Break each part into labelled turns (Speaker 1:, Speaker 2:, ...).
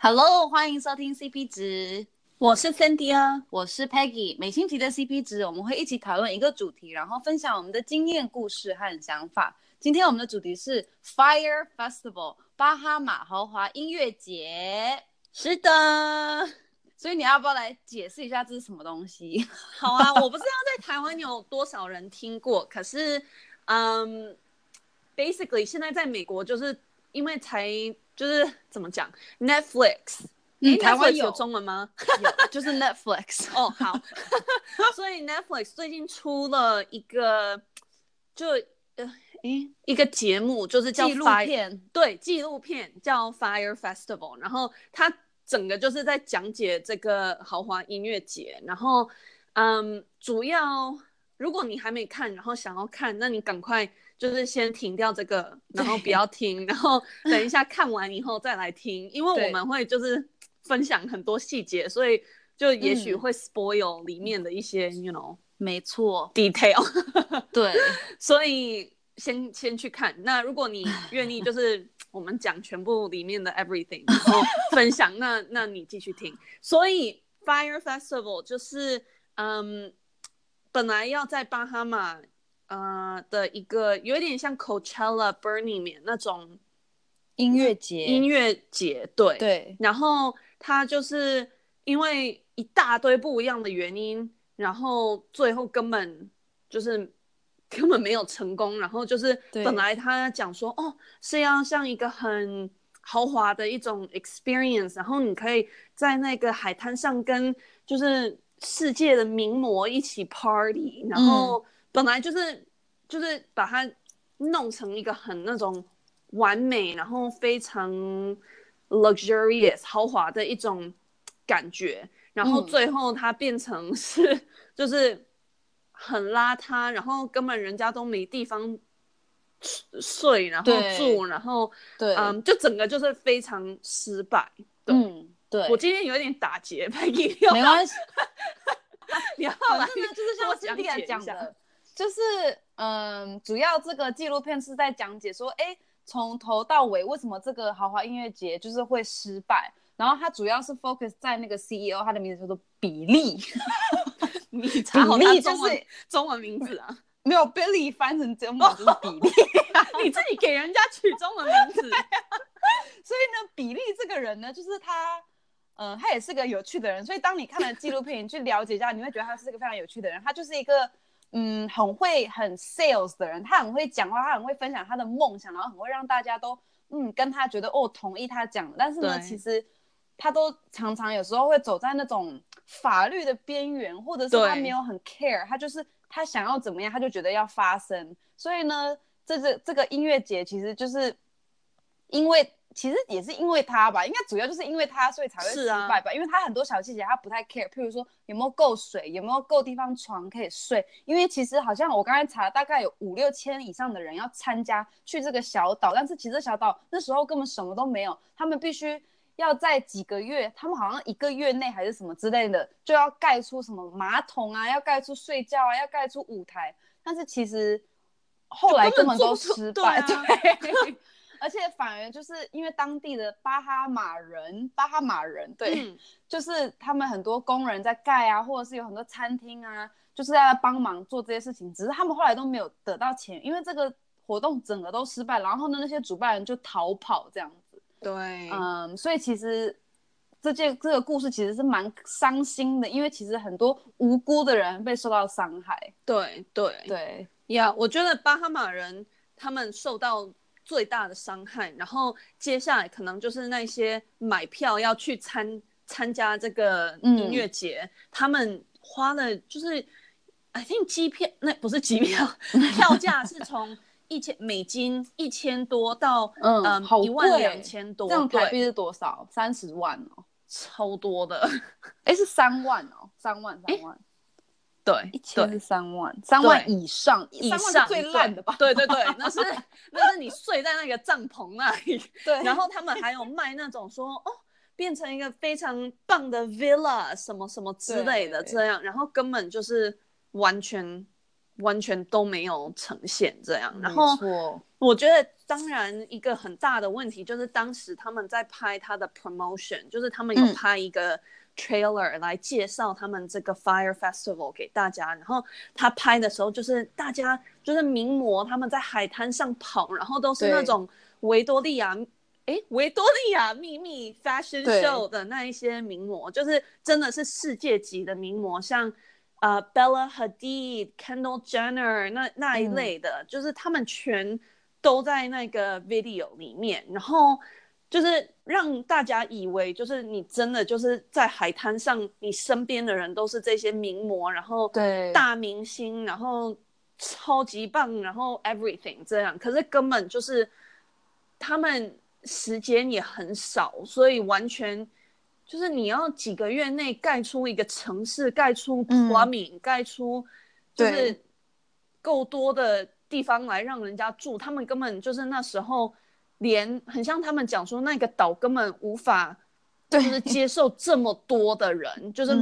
Speaker 1: Hello，欢迎收听 CP 值，
Speaker 2: 我是 Cindy 啊，
Speaker 1: 我是 Peggy。每星期的 CP 值，我们会一起讨论一个主题，然后分享我们的经验、故事和想法。今天我们的主题是 Fire Festival 巴哈马豪华音乐节。
Speaker 2: 是的，
Speaker 1: 所以你要不要来解释一下这是什么东西？
Speaker 2: 好啊，我不知道在台湾有多少人听过，可是，嗯，basically 现在在美国就是因为才就是怎么讲 Netflix，
Speaker 1: 嗯，台湾有，
Speaker 2: 中文吗？
Speaker 1: 有，就是 Netflix。
Speaker 2: 哦，好，所以 Netflix 最近出了一个，就呃。诶，一个节目就是叫
Speaker 1: 纪录片，
Speaker 2: 对，纪录片叫 Fire Festival，然后它整个就是在讲解这个豪华音乐节，然后，嗯，主要如果你还没看，然后想要看，那你赶快就是先停掉这个，然后不要听，然后等一下看完以后再来听，因为我们会就是分享很多细节，所以就也许会 spoil 里面的一些、嗯、，you know，
Speaker 1: 没错
Speaker 2: ，detail，
Speaker 1: 对，
Speaker 2: 所以。先先去看，那如果你愿意，就 是我们讲全部里面的 everything，然后分享，那那你继续听。所以 Fire Festival 就是，嗯，本来要在巴哈马，呃的一个有一点像 Coachella、Burning Man 那种
Speaker 1: 音乐节，
Speaker 2: 音乐节，对
Speaker 1: 对。
Speaker 2: 然后他就是因为一大堆不一样的原因，然后最后根本就是。根本没有成功，然后就是本来他讲说哦，是要像一个很豪华的一种 experience，然后你可以在那个海滩上跟就是世界的名模一起 party，然后本来就是、嗯、就是把它弄成一个很那种完美，然后非常 luxurious 豪华的一种感觉，然后最后它变成是、嗯、就是。很邋遢，然后根本人家都没地方睡，然后住，然后
Speaker 1: 对，
Speaker 2: 嗯，就整个就是非常失败。对
Speaker 1: 嗯，对。
Speaker 2: 我今天有点打结，没
Speaker 1: 关系。
Speaker 2: 你要
Speaker 1: 反正呢，就是像我今天讲的，就是嗯，主要这个纪录片是在讲解说，哎，从头到尾为什么这个豪华音乐节就是会失败，然后它主要是 focus 在那个 CEO，他的名字叫做比利。
Speaker 2: 你查好他中文中文名字啊？
Speaker 1: 没有 Billy 翻成中文就是比利，
Speaker 2: 你自己给人家取中文名字。
Speaker 1: 所以呢，比利这个人呢，就是他，嗯、呃，他也是个有趣的人。所以当你看了纪录片，你去了解一下，你会觉得他是一个非常有趣的人。他就是一个，嗯，很会很 sales 的人。他很会讲话，他很会分享他的梦想，然后很会让大家都，嗯，跟他觉得哦，同意他讲的。但是呢，其实他都常常有时候会走在那种。法律的边缘，或者是他没有很 care，他就是他想要怎么样，他就觉得要发生。所以呢，这个这个音乐节其实就是因为，其实也是因为他吧，应该主要就是因为他，所以才会失败吧。啊、因为他很多小细节他不太 care，譬如说有没有够水，有没有够地方床可以睡。因为其实好像我刚才查，大概有五六千以上的人要参加去这个小岛，但是其实小岛那时候根本什么都没有，他们必须。要在几个月，他们好像一个月内还是什么之类的，就要盖出什么马桶啊，要盖出睡觉啊，要盖出舞台。但是其实后来根本都失败。而且反而就是因为当地的巴哈马人，巴哈马人，对，嗯、就是他们很多工人在盖啊，或者是有很多餐厅啊，就是在帮忙做这些事情。只是他们后来都没有得到钱，因为这个活动整个都失败，然后呢，那些主办人就逃跑这样
Speaker 2: 子。
Speaker 1: 对，嗯，所以其实这件这个故事其实是蛮伤心的，因为其实很多无辜的人被受到伤害。
Speaker 2: 对对
Speaker 1: 对
Speaker 2: 呀，yeah, 我觉得巴哈马人他们受到最大的伤害，然后接下来可能就是那些买票要去参参加这个音乐节，嗯、他们花了就是 I think 机票那不是机票，票价是从。一千美金一千多到嗯一万两千多，
Speaker 1: 这样台币是多少？三十万哦，
Speaker 2: 超多的。
Speaker 1: 哎，是三万哦，三万三万。
Speaker 2: 对，
Speaker 1: 一千是三万，三万以上，以上最烂的吧？
Speaker 2: 对对对，那是那是你睡在那个帐篷那里。
Speaker 1: 对，
Speaker 2: 然后他们还有卖那种说哦，变成一个非常棒的 villa 什么什么之类的这样，然后根本就是完全。完全都没有呈现这样，然后我觉得当然一个很大的问题就是当时他们在拍他的 promotion，就是他们有拍一个 trailer 来介绍他们这个 Fire Festival 给大家，然后他拍的时候就是大家就是名模他们在海滩上跑，然后都是那种维多利亚。哎，维多利亚秘密 fashion show 的那一些名模，就是真的是世界级的名模，像呃 Bella Hadid、Kendall Jenner 那那一类的，嗯，就是他们全都在那个 video 里面，然后就是让大家以为就是你真的就是在海滩上，你身边的人都是这些名模，然后对大明星，然后超级棒，然后 everything 这样，可是根本就是他们。时间也很少，所以完全就是你要几个月内盖出一个城市，盖出 plumbing，嗯，盖出就是够多的地方来让人家住。他们根本就是那时候连很像他们讲说那个岛根本无法就是接受这么多的人，就是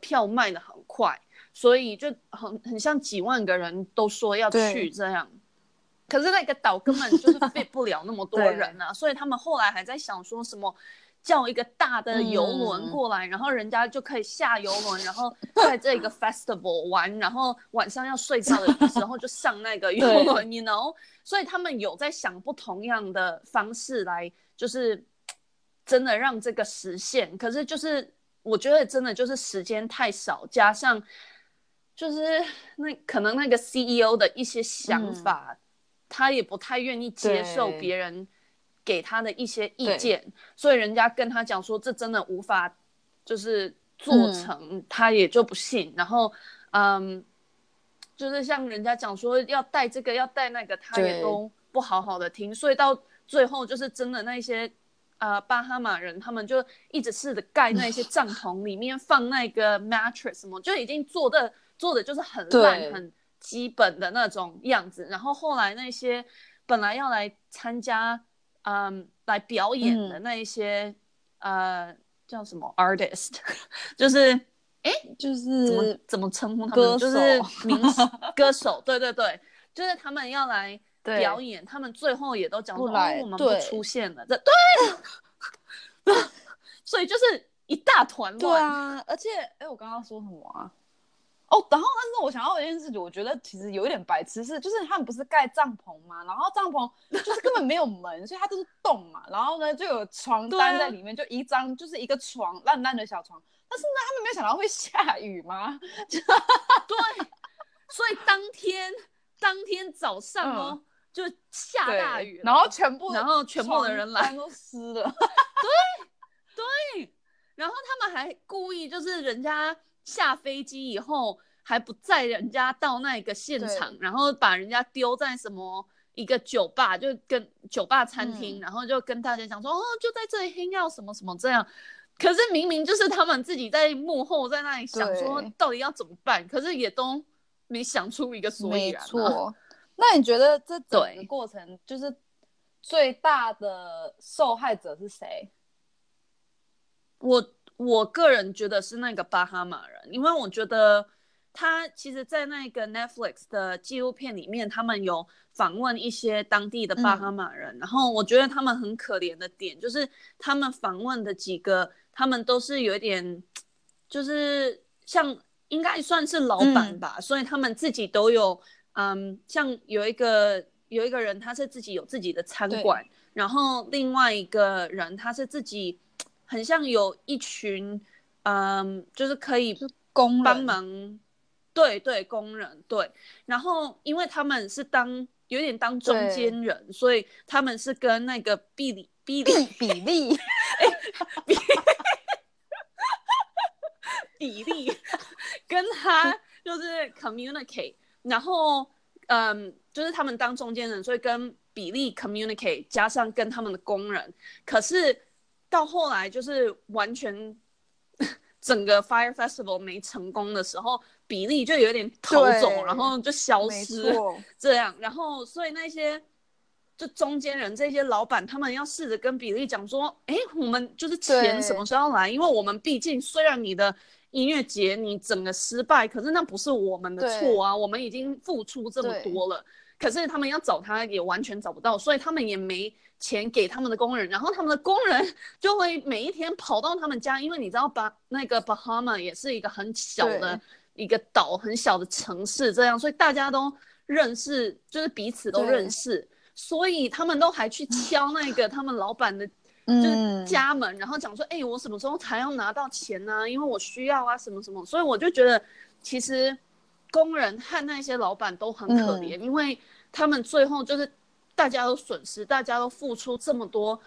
Speaker 2: 票卖的很快，所以就很很像几万个人都说要去这样。可是那个岛根本就是 fit 不了那么多人啊，所以他们后来还在想说什么叫一个大的游轮过来，嗯，然后人家就可以下游轮，然后在这个 festival 玩，然后晚上要睡觉的 时候就上那个游轮，you know？所以他们有在想不同样的方式来，就是真的让这个实现。可是就是我觉得真的就是时间太少，加上就是那可能那个 CEO 的一些想法。嗯他也不太愿意接受别人给他的一些意见，所以人家跟他讲说这真的无法就是做成，嗯、他也就不信。然后，嗯，就是像人家讲说要带这个要带那个，他也都不好好的听。所以到最后就是真的那些呃巴哈马人，他们就一直试着盖那些帐篷，里面放那个 mattress 什么，就已经做的做的就是很烂很。基本的那种样子，然后后来那些本来要来参加，嗯，来表演的那一些，嗯、呃，叫什么 artist，就是，哎，就是怎么怎么称呼他们？歌，就是 名歌手，对对对，就是他们要来表演，他们最后也都讲说，哦，我们不出现了，这对，对 所以就是一大团乱，
Speaker 1: 对啊，而且，哎，我刚刚说什么啊？哦，然后但是我想到一件事情，我觉得其实有一点白痴是，就是他们不是盖帐篷嘛，然后帐篷 就是根本没有门，所以它都是洞嘛，然后呢就有床单在里面，就一张就是一个床烂烂的小床，但是呢他们没有想到会下雨吗？
Speaker 2: 对，所以当天当天早上哦、嗯、就下大雨，
Speaker 1: 然后全部
Speaker 2: 然后全部的人来
Speaker 1: 都湿了，
Speaker 2: 对对，然后他们还故意就是人家。下飞机以后还不载人家到那个现场，然后把人家丢在什么一个酒吧，就跟酒吧餐厅，嗯，然后就跟大家讲说，哦，就在这里 hang out 什么什么这样。可是明明就是他们自己在幕后在那里想说到底要怎么办，可是也都没想出一个所以然。没错。
Speaker 1: 那你觉得这整个过程就是最大的受害者是谁？
Speaker 2: 我。我个人觉得是那个巴哈马人，因为我觉得他其实，在那个 Netflix 的纪录片里面，他们有访问一些当地的巴哈马人，嗯，然后我觉得他们很可怜的点就是，他们访问的几个，他们都是有一点，就是像应该算是老板吧，嗯，所以他们自己都有，嗯，像有一个有一个人，他是自己有自己的餐馆，然后另外一个人他是自己。很像有一群，嗯，就是可以工帮忙，对对，工人对。然后因为他们是当有点当中间人，所以他们是跟那个比利比利
Speaker 1: 比利，
Speaker 2: 比比利跟他就是 communicate，然后嗯，就是他们当中间人，所以跟比利 communicate，加上跟他们的工人，可是。到后来就是完全 整个 Fire Festival 没成功的时候，比利就有点逃走，然后就消失这样。然后所以那些就中间人这些老板，他们要试着跟比利讲说：“哎，我们就是钱什么时候来？因为我们毕竟虽然你的音乐节你整个失败，可是那不是我们的错啊，我们已经付出这么多了。”可是他们要找他也完全找不到，所以他们也没钱给他们的工人，然后他们的工人就会每一天跑到他们家，因为你知道巴那个巴哈马也是一个很小的一个岛，很小的城市，这样，所以大家都认识，就是彼此都认识，所以他们都还去敲那个他们老板的。就是家门，嗯、然后讲说，哎、欸，我什么时候才要拿到钱呢、啊？因为我需要啊，什么什么。所以我就觉得，其实工人和那些老板都很可怜，嗯、因为他们最后就是大家都损失，大家都付出这么多，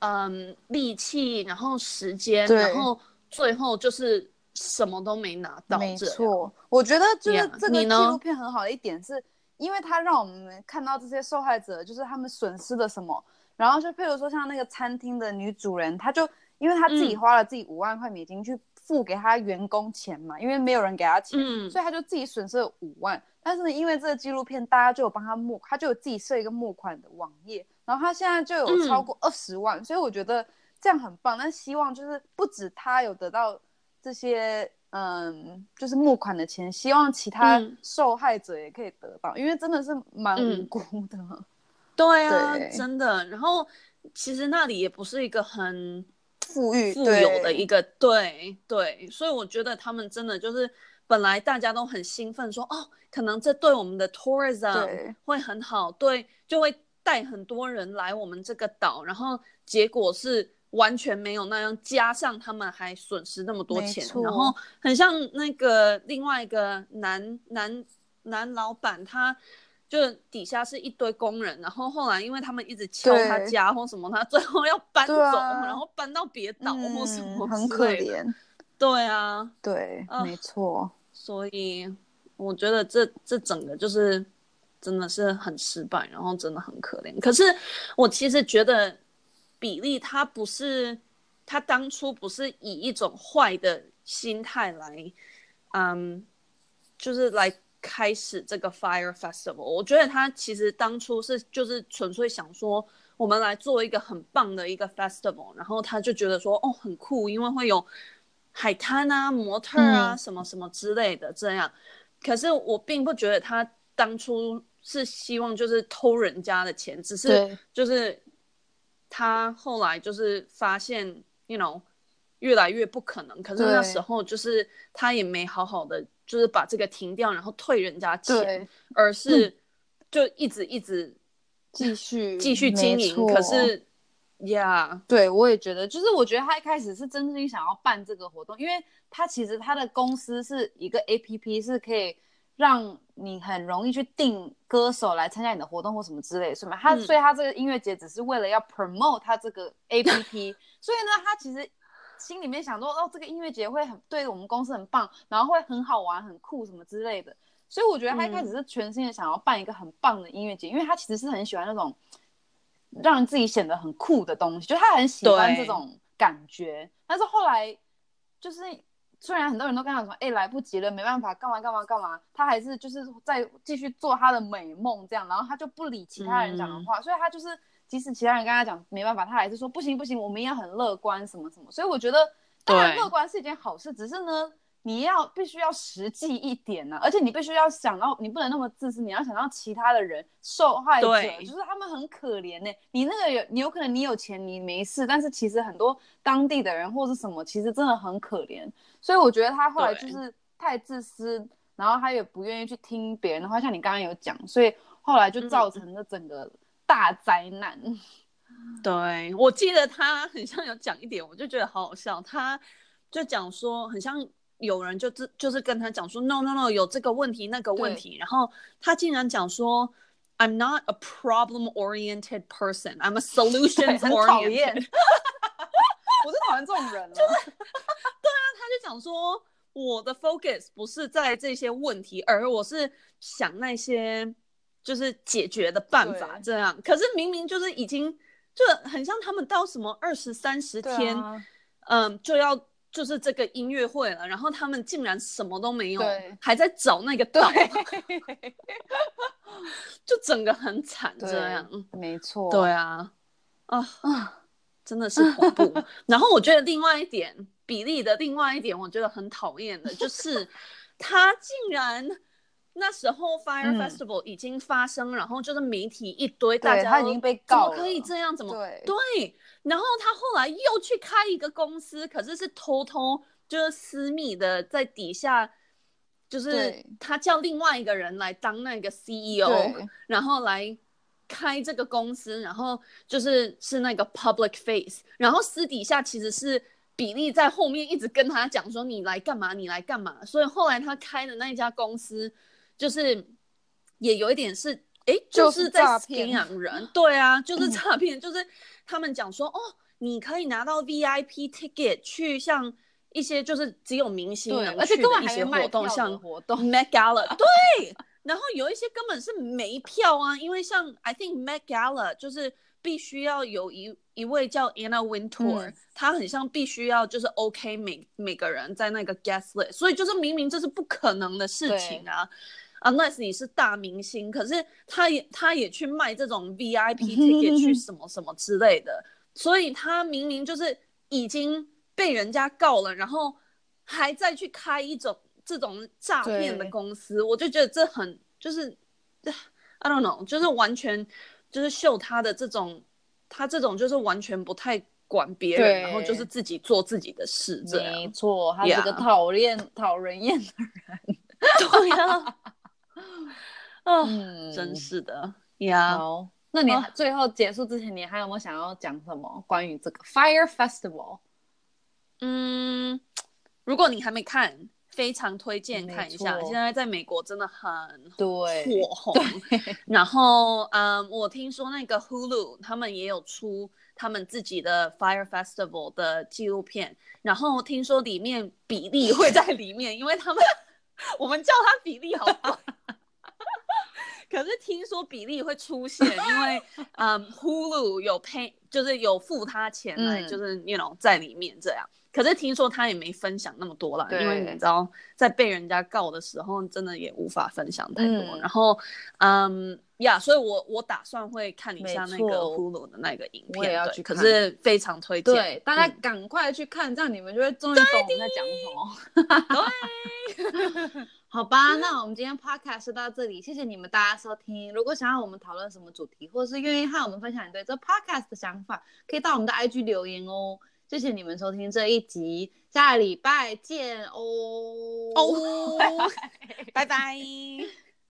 Speaker 2: 嗯，力气，然后时间，然后最后就是什么都没拿到。
Speaker 1: 没错，我觉得就是这个纪录片很好的一点是，因为它让我们看到这些受害者，就是他们损失了什么。然后就譬如说像那个餐厅的女主人，她就因为她自己花了自己五万块美金去付给他员工钱嘛，嗯、因为没有人给他钱，嗯、所以他就自己损失了五万。但是呢，因为这个纪录片，大家就有帮他募，他就有自己设一个募款的网页，然后他现在就有超过二十万，嗯、所以我觉得这样很棒。但希望就是不止他有得到这些，嗯，就是募款的钱，希望其他受害者也可以得到，嗯、因为真的是蛮无辜的。嗯
Speaker 2: 对啊，对真的。然后其实那里也不是一个很
Speaker 1: 富裕、
Speaker 2: 富有的一个，对对，所以我觉得他们真的就是本来大家都很兴奋说，说哦，可能这对我们的 tourism 会很好，对，就会带很多人来我们这个岛。然后结果是完全没有那样，加上他们还损失那么多钱，然后很像那个另外一个男男男老板他。就底下是一堆工人，然后后来因为他们一直敲他家或什么，他最后要搬走，啊、然后搬到别岛或什么、嗯，很可怜。对啊，
Speaker 1: 对，呃、没错。
Speaker 2: 所以我觉得这这整个就是真的是很失败，然后真的很可怜。可是我其实觉得比利他不是，他当初不是以一种坏的心态来，嗯，就是来。开始这个 Fire Festival，我觉得他其实当初是就是纯粹想说，我们来做一个很棒的一个 festival，然后他就觉得说，哦，很酷，因为会有海滩啊、模特啊、嗯、什么什么之类的这样。可是我并不觉得他当初是希望就是偷人家的钱，只是就是他后来就是发现，you know，越来越不可能。可是那时候就是他也没好好的。就是把这个停掉，然后退人家钱，而是就一直一直继续继续经营。可是，呀，Yeah.
Speaker 1: 对我也觉得，就是我觉得他一开始是真心想要办这个活动，因为他其实他的公司是一个 APP，是可以让你很容易去定歌手来参加你的活动或什么之类的，是吗？他、嗯、所以他这个音乐节只是为了要 promote 他这个 APP，所以呢，他其实。心里面想说，哦，这个音乐节会很对我们公司很棒，然后会很好玩、很酷什么之类的。所以我觉得他一开始是全心的想要办一个很棒的音乐节，嗯、因为他其实是很喜欢那种让自己显得很酷的东西，就他很喜欢这种感觉。但是后来就是虽然很多人都跟他说，哎，来不及了，没办法，干嘛干嘛干嘛，他还是就是在继续做他的美梦这样，然后他就不理其他人讲的话，嗯、所以他就是。即使其他人跟他讲没办法，他还是说不行不行，我们也很乐观什么什么。所以我觉得当然乐观是一件好事，只是呢，你要必须要实际一点呢、啊，而且你必须要想到，你不能那么自私，你要想到其他的人受害者，就是他们很可怜呢、欸。你那个有，你有可能你有钱你没事，但是其实很多当地的人或是什么，其实真的很可怜。所以我觉得他后来就是太自私，然后他也不愿意去听别人的话，像你刚刚有讲，所以后来就造成了整个。大灾难，
Speaker 2: 对，我记得他很像有讲一点，我就觉得好好笑。他就讲说，很像有人就就是跟他讲说，no no no，有这个问题那个问题，然后他竟然讲说，I'm not a problem-oriented person，I'm a solution-oriented。
Speaker 1: 我是讨厌这种人了。
Speaker 2: 就是，对啊，他就讲说，我的 focus 不是在这些问题，而我是想那些。就是解决的办法这样，可是明明就是已经就很像他们到什么二十三十天，啊、嗯，就要就是这个音乐会了，然后他们竟然什么都没有，对还在找那个岛，对。就整个很惨这样，
Speaker 1: 没错，
Speaker 2: 对啊，啊。啊，真的是恐怖。然后我觉得另外一点，比例的另外一点，我觉得很讨厌的就是他竟然。那时候 Fire Festival 已经发生，嗯、然后就是媒体一堆，大家
Speaker 1: 他已经被告了，
Speaker 2: 怎么可以这样？怎么
Speaker 1: 对？
Speaker 2: 对。然后他后来又去开一个公司，可是是偷偷就是私密的，在底下，就是他叫另外一个人来当那个 CEO，然后来开这个公司，然后就是是那个 public face，然后私底下其实是。比利在后面一直跟他讲说：“你来干嘛？你来干嘛？”所以后来他开的那一家公司，就是也有一点是，哎，就是在骗人。对啊，就是诈骗，就是他们讲说：“哦，你可以拿到 VIP ticket 去像一些就是只有明星能去的一些活动，像活动 Met Gala。”对，然后有一些根本是没票啊，因为像 I think Met Gala 就是。必须要有一一位叫 Anna Wintour，他、嗯、很像必须要就是 OK 每每个人在那个 guest list，所以就是明明这是不可能的事情啊，unless 你是大明星，可是他也他也去卖这种 VIP ticket 去什么什么之类的，所以他明明就是已经被人家告了，然后还在去开一种这种诈骗的公司，我就觉得这很就是 I don't know，就是完全。就是秀他的这种，他这种就是完全不太管别人，然后就是自己做自己的事，这样。
Speaker 1: 没错，他是个讨厌.讨人厌的人。
Speaker 2: 对呀，嗯，真是的呀。
Speaker 1: 好，那你最后结束之前，你还有没有想要讲什么关于这个 Fire Festival？
Speaker 2: 嗯，如果你还没看。非常推荐看一下，现在在美国真的很火红。然后，嗯，我听说那个 Hulu 他们也有出他们自己的 Fire Festival 的纪录片，然后听说里面比利会在里面，因为他们 我们叫他比利好不 可是听说比利会出现，因为嗯 Hulu 有 pay，就是有付他钱来，就是 you know 在里面这样。可是听说他也没分享那么多了，因为你知道，在被人家告的时候，真的也无法分享太多。嗯、然后，嗯呀，所以我我打算会看一下那个 Hulu 的那个影片，我也要去看。可是非常推荐，
Speaker 1: 对，大家赶快去看，嗯，这样你们就会终于懂我们在讲什么。对，好吧，那我们今天 Podcast 就到这里，谢谢你们大家收听。如果想要我们讨论什么主题，或者是愿意和我们分享你对这 Podcast 的想法，可以到我们的 IG 留言哦。谢谢你们收听这一集，下礼拜见哦！哦，拜拜。